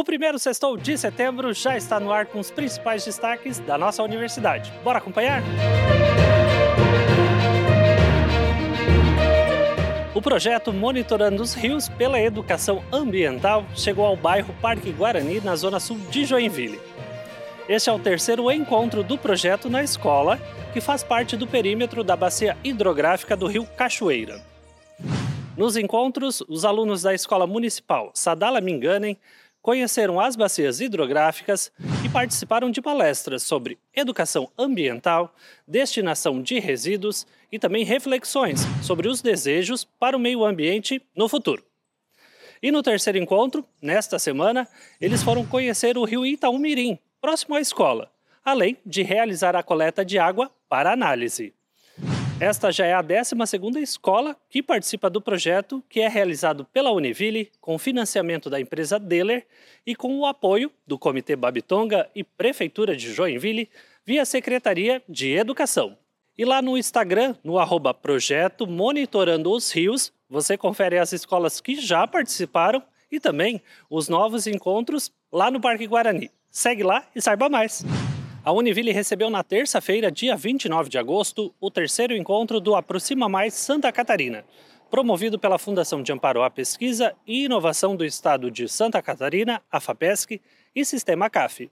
O primeiro sextou de setembro já está no ar com os principais destaques da nossa universidade. Bora acompanhar? O projeto Monitorando os Rios pela Educação Ambiental chegou ao bairro Parque Guarani, na zona sul de Joinville. Este é o terceiro encontro do projeto na escola, que faz parte do perímetro da bacia hidrográfica do rio Cachoeira. Nos encontros, os alunos da Escola Municipal Sadala Minganem conheceram as bacias hidrográficas e participaram de palestras sobre educação ambiental, destinação de resíduos e também reflexões sobre os desejos para o meio ambiente no futuro. E no terceiro encontro, nesta semana, eles foram conhecer o rio Itaúmirim, próximo à escola, além de realizar a coleta de água para análise. Esta já é a 12ª escola que participa do projeto, que é realizado pela Univille, com financiamento da empresa Deller e com o apoio do Comitê Babitonga e Prefeitura de Joinville, via Secretaria de Educação. E lá no Instagram, no arroba Projeto Monitorando os Rios, você confere as escolas que já participaram e também os novos encontros lá no Parque Guarani. Segue lá e saiba mais! A Univille recebeu na terça-feira, dia 29 de agosto, o terceiro encontro do Aproxima Mais Santa Catarina, promovido pela Fundação de Amparo à Pesquisa e Inovação do Estado de Santa Catarina, a FAPESC, e Sistema CAF.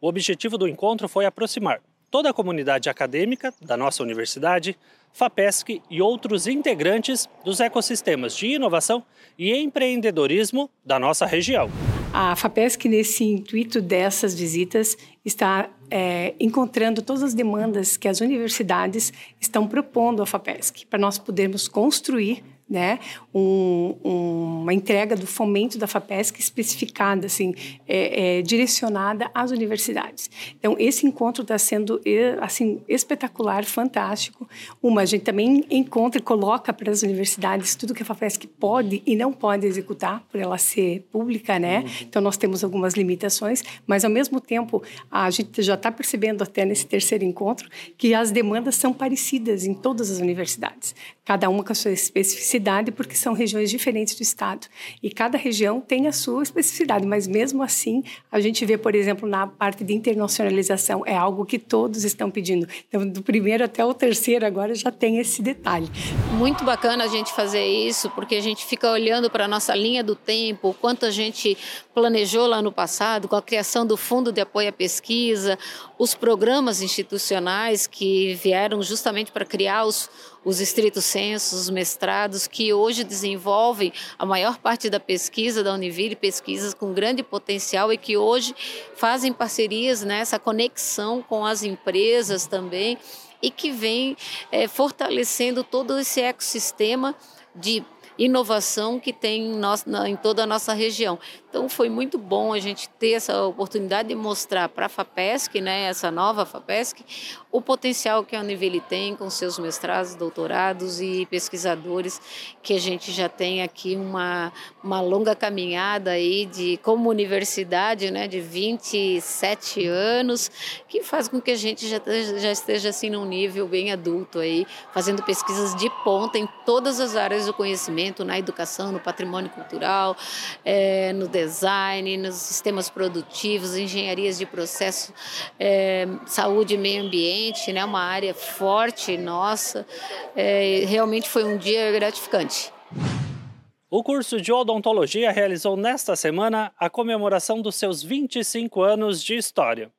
O objetivo do encontro foi aproximar toda a comunidade acadêmica da nossa universidade, FAPESC e outros integrantes dos ecossistemas de inovação e empreendedorismo da nossa região. A FAPESC, nesse intuito dessas visitas, está é, encontrando todas as demandas que as universidades estão propondo à FAPESC, para nós podermos construir né, um, um, uma entrega do fomento da FAPESC especificada, assim, é, é, direcionada às universidades. Então, esse encontro está sendo assim espetacular, fantástico. Uma, a gente também encontra e coloca para as universidades tudo que a FAPESC pode e não pode executar, por ela ser pública, né? Uhum. Então, nós temos algumas limitações, mas, ao mesmo tempo, a gente já está percebendo até nesse terceiro encontro que as demandas são parecidas em todas as universidades, cada uma com a sua especificidade porque são regiões diferentes do estado e cada região tem a sua especificidade, mas mesmo assim a gente vê, por exemplo, na parte de internacionalização é algo que todos estão pedindo. Então, do primeiro até o terceiro agora já tem esse detalhe. Muito bacana a gente fazer isso porque a gente fica olhando para a nossa linha do tempo, quanto a gente planejou lá no passado com a criação do Fundo de Apoio à Pesquisa, os programas institucionais que vieram justamente para criar os os estritos censos, os mestrados, que hoje desenvolvem a maior parte da pesquisa da Univille, pesquisas com grande potencial e que hoje fazem parcerias nessa conexão com as empresas também e que vem é, fortalecendo todo esse ecossistema de inovação que tem em, em toda a nossa região. Então foi muito bom a gente ter essa oportunidade de mostrar para a FAPESC, né, essa nova FAPESC, o potencial que a Univille tem com seus mestrados, doutorados e pesquisadores, que a gente já tem aqui uma, uma longa caminhada aí de como universidade, né, de 27 anos, que faz com que a gente já, já esteja assim num nível bem adulto aí, fazendo pesquisas de ponta em todas as áreas do conhecimento, na educação, no patrimônio cultural, é, no design, nos sistemas produtivos, engenharias de processo, é, saúde e meio ambiente, né? uma área forte nossa. É, realmente foi um dia gratificante. O curso de odontologia realizou nesta semana a comemoração dos seus 25 anos de história.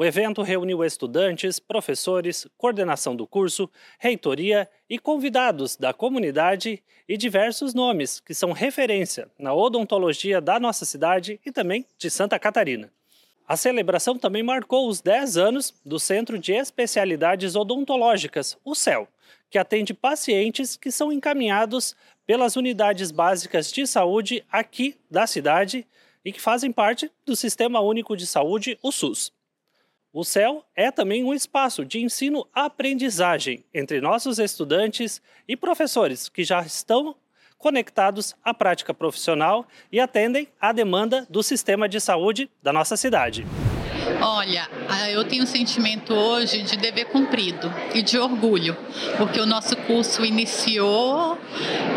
O evento reuniu estudantes, professores, coordenação do curso, reitoria e convidados da comunidade e diversos nomes que são referência na odontologia da nossa cidade e também de Santa Catarina. A celebração também marcou os 10 anos do Centro de Especialidades Odontológicas, o CEL, que atende pacientes que são encaminhados pelas unidades básicas de saúde aqui da cidade e que fazem parte do Sistema Único de Saúde, o SUS. O CEL é também um espaço de ensino-aprendizagem entre nossos estudantes e professores que já estão conectados à prática profissional e atendem à demanda do sistema de saúde da nossa cidade. Olha, eu tenho um sentimento hoje de dever cumprido e de orgulho, porque o nosso curso iniciou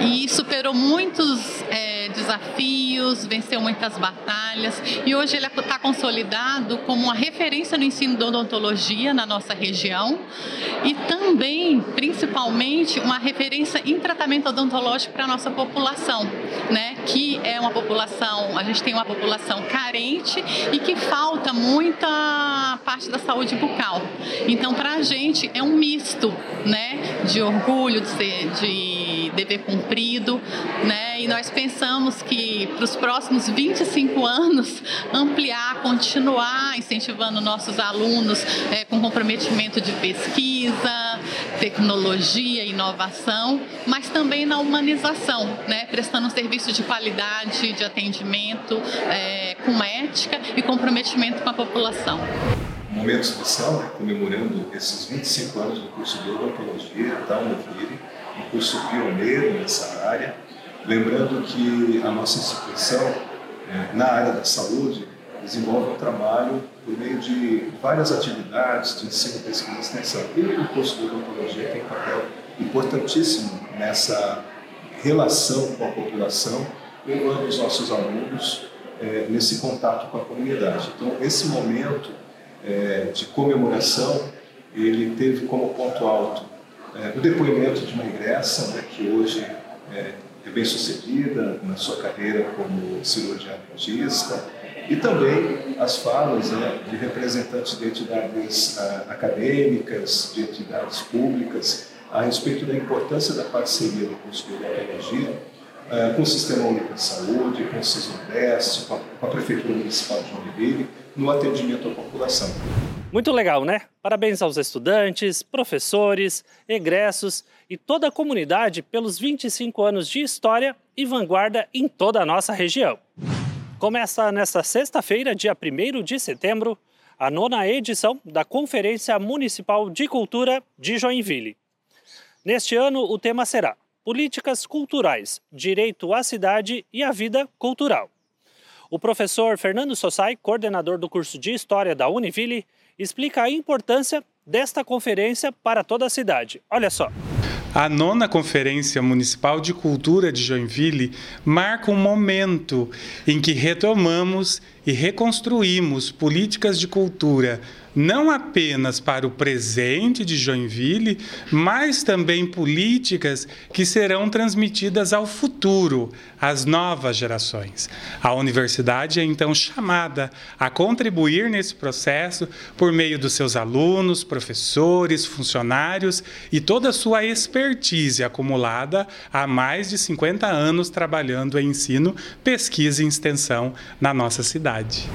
e superou muitos. É, desafios, venceu muitas batalhas e hoje ele está consolidado como uma referência no ensino de odontologia na nossa região e também, principalmente, uma referência em tratamento odontológico para a nossa população, né? que é uma população, a gente tem uma população carente e que falta muita parte da saúde bucal. Então, para a gente é um misto né? de orgulho, de, ser, de dever cumprido, né? e nós pensamos que para os próximos 25 anos ampliar, continuar incentivando nossos alunos é, com comprometimento de pesquisa, tecnologia, inovação, mas também na humanização, né? prestando um serviço de qualidade de atendimento é, com ética e comprometimento com a população. Momento especial, né? comemorando esses 25 anos do curso de odontologia da Univille, um curso pioneiro nessa área. Lembrando que a nossa instituição, é, na área da saúde, desenvolve um trabalho por meio de várias atividades de ensino, pesquisa e extensão. E o curso de odontologia tem um papel importantíssimo nessa relação com a população, levando os nossos alunos é, nesse contato com a comunidade. Então, esse momento é, de comemoração, ele teve como ponto alto é, o depoimento de uma ingressa, né, que hoje é, bem sucedida na sua carreira como cirurgiã dentista, e também as falas né, de representantes de entidades uh, acadêmicas, de entidades públicas, a respeito da importância da parceria do curso de odontologia uh, com o Sistema Único de Saúde, com o CISODES, com, com a Prefeitura Municipal de Joinville, no atendimento à população. Muito legal, né? Parabéns aos estudantes, professores, egressos e toda a comunidade pelos 25 anos de história e vanguarda em toda a nossa região. Começa nesta sexta-feira, dia 1 de setembro, a nona edição da Conferência Municipal de Cultura de Joinville. Neste ano, o tema será Políticas Culturais, Direito à Cidade e à Vida Cultural. O professor Fernando Sossai, coordenador do curso de História da Univille, explica a importância desta conferência para toda a cidade. Olha só. A nona Conferência Municipal de Cultura de Joinville marca um momento em que retomamos e reconstruímos políticas de cultura não apenas para o presente de Joinville, mas também políticas que serão transmitidas ao futuro, às novas gerações. A universidade é então chamada a contribuir nesse processo por meio dos seus alunos, professores, funcionários e toda a sua expertise acumulada há mais de 50 anos trabalhando em ensino, pesquisa e extensão na nossa cidade.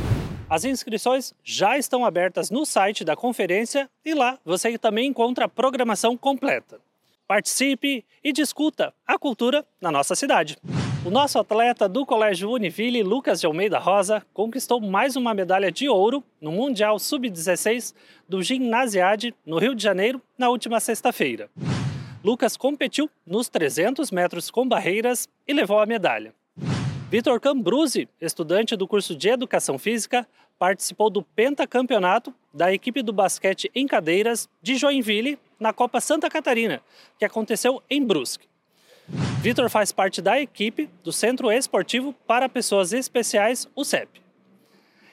As inscrições já estão abertas no site da conferência e lá você também encontra a programação completa. Participe e discuta a cultura na nossa cidade. O nosso atleta do Colégio Univille, Lucas de Almeida Rosa, conquistou mais uma medalha de ouro no Mundial Sub-16 do Ginasiade, no Rio de Janeiro, na última sexta-feira. Lucas competiu nos 300 metros com barreiras e levou a medalha. Vitor Cambruzzi, estudante do curso de Educação Física, participou do pentacampeonato da equipe do basquete em cadeiras de Joinville na Copa Santa Catarina, que aconteceu em Brusque. Vitor faz parte da equipe do Centro Esportivo para Pessoas Especiais, o CEP.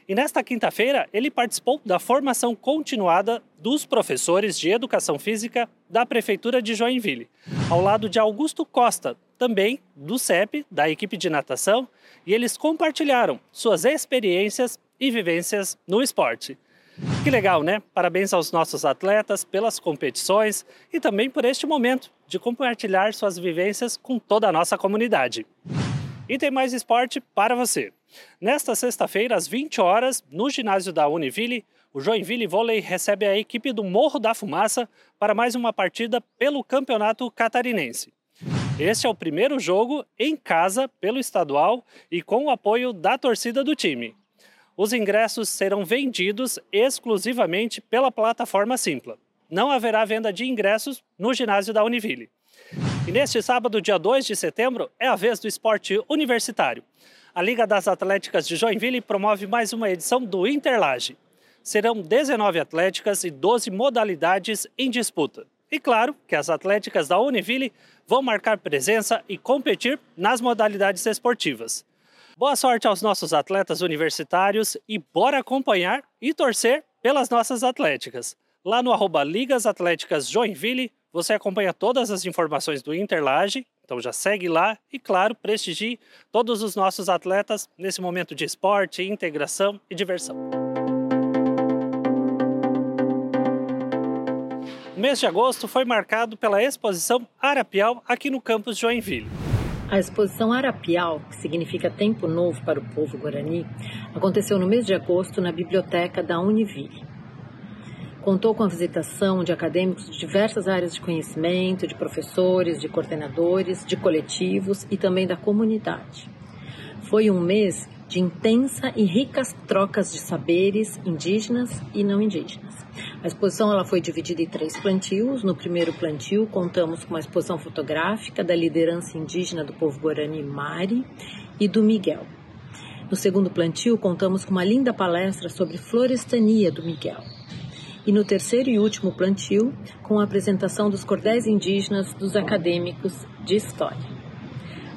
E nesta quinta-feira, ele participou da formação continuada dos professores de Educação Física da Prefeitura de Joinville, ao lado de Augusto Costa, também do CEP, da equipe de natação, e eles compartilharam suas experiências e vivências no esporte. Que legal, né? Parabéns aos nossos atletas pelas competições e também por este momento de compartilhar suas vivências com toda a nossa comunidade. E tem mais esporte para você. Nesta sexta-feira, às 20 horas, no ginásio da Univille, o Joinville Vôlei recebe a equipe do Morro da Fumaça para mais uma partida pelo Campeonato Catarinense. Este é o primeiro jogo em casa pelo estadual e com o apoio da torcida do time. Os ingressos serão vendidos exclusivamente pela plataforma Simpla. Não haverá venda de ingressos no ginásio da Univille. E neste sábado, dia 2 de setembro, é a vez do esporte universitário. A Liga das Atléticas de Joinville promove mais uma edição do Interlage. Serão 19 atléticas e 12 modalidades em disputa. E claro que as atléticas da Univille vão marcar presença e competir nas modalidades esportivas. Boa sorte aos nossos atletas universitários e bora acompanhar e torcer pelas nossas atléticas. Lá no arroba Ligas Atléticas Joinville, você acompanha todas as informações do Interlage, então já segue lá e, claro, prestigie todos os nossos atletas nesse momento de esporte, integração e diversão. Mês de agosto foi marcado pela exposição Arapial aqui no campus Joinville. A exposição Arapial, que significa Tempo Novo para o povo guarani, aconteceu no mês de agosto na biblioteca da Univille. Contou com a visitação de acadêmicos de diversas áreas de conhecimento, de professores, de coordenadores, de coletivos e também da comunidade. Foi um mês de intensa e ricas trocas de saberes indígenas e não indígenas. A exposição ela foi dividida em três plantios. No primeiro plantio, contamos com uma exposição fotográfica da liderança indígena do povo guarani Mari e do Miguel. No segundo plantio, contamos com uma linda palestra sobre florestania do Miguel. E no terceiro e último plantio, com a apresentação dos cordéis indígenas dos acadêmicos de história.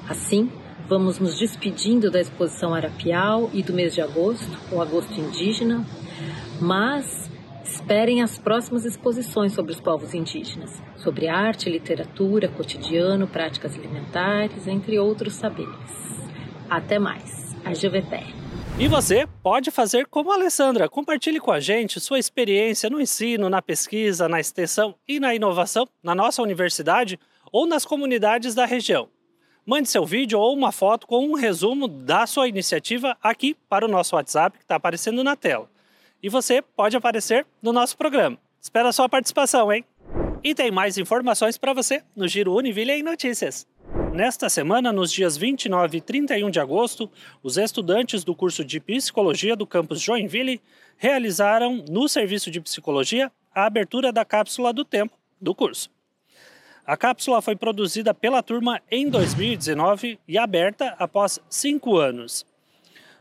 Assim, vamos nos despedindo da exposição Arapial e do mês de agosto, o agosto indígena, mas Esperem as próximas exposições sobre os povos indígenas, sobre arte, literatura, cotidiano, práticas alimentares, entre outros saberes. Até mais. A Juveté. E você pode fazer como a Alessandra. Compartilhe com a gente sua experiência no ensino, na pesquisa, na extensão e na inovação na nossa universidade ou nas comunidades da região. Mande seu vídeo ou uma foto com um resumo da sua iniciativa aqui para o nosso WhatsApp que está aparecendo na tela e você pode aparecer no nosso programa. Espero a sua participação, hein? E tem mais informações para você no Giro Univille em Notícias. Nesta semana, nos dias 29 e 31 de agosto, os estudantes do curso de Psicologia do campus Joinville realizaram, no serviço de Psicologia, a abertura da cápsula do tempo do curso. A cápsula foi produzida pela turma em 2019 e aberta após cinco anos.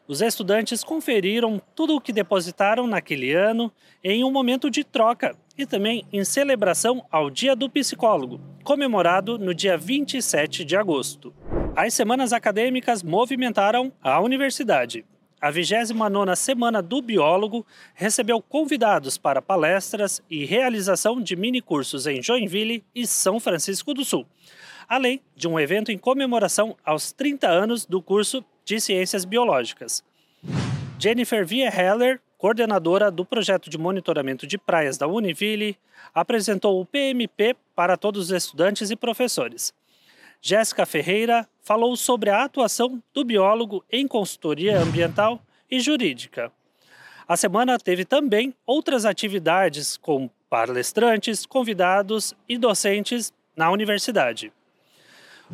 Os estudantes conferiram tudo o que depositaram naquele ano em um momento de troca e também em celebração ao Dia do Psicólogo, comemorado no dia 27 de agosto. As semanas acadêmicas movimentaram a universidade. A 29ª Semana do Biólogo recebeu convidados para palestras e realização de minicursos em Joinville e São Francisco do Sul, além de um evento em comemoração aos 30 anos do curso de Ciências Biológicas. Jennifer Vierheller, coordenadora do projeto de monitoramento de praias da Univille, apresentou o PMP para todos os estudantes e professores. Jéssica Ferreira falou sobre a atuação do biólogo em consultoria ambiental e jurídica. A semana teve também outras atividades com palestrantes, convidados e docentes na universidade.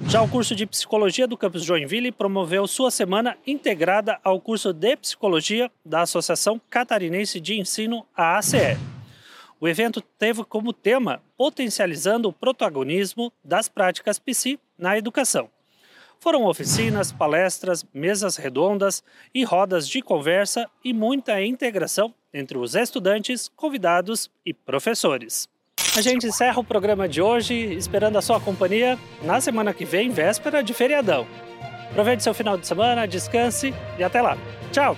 Já o curso de Psicologia do Campus Joinville promoveu sua semana integrada ao curso de Psicologia da Associação Catarinense de Ensino, a ACE. O evento teve como tema Potencializando o protagonismo das práticas psi na educação. Foram oficinas, palestras, mesas redondas e rodas de conversa e muita integração entre os estudantes, convidados e professores. A gente encerra o programa de hoje esperando a sua companhia na semana que vem, véspera de feriadão. Aproveite seu final de semana, descanse e até lá. Tchau!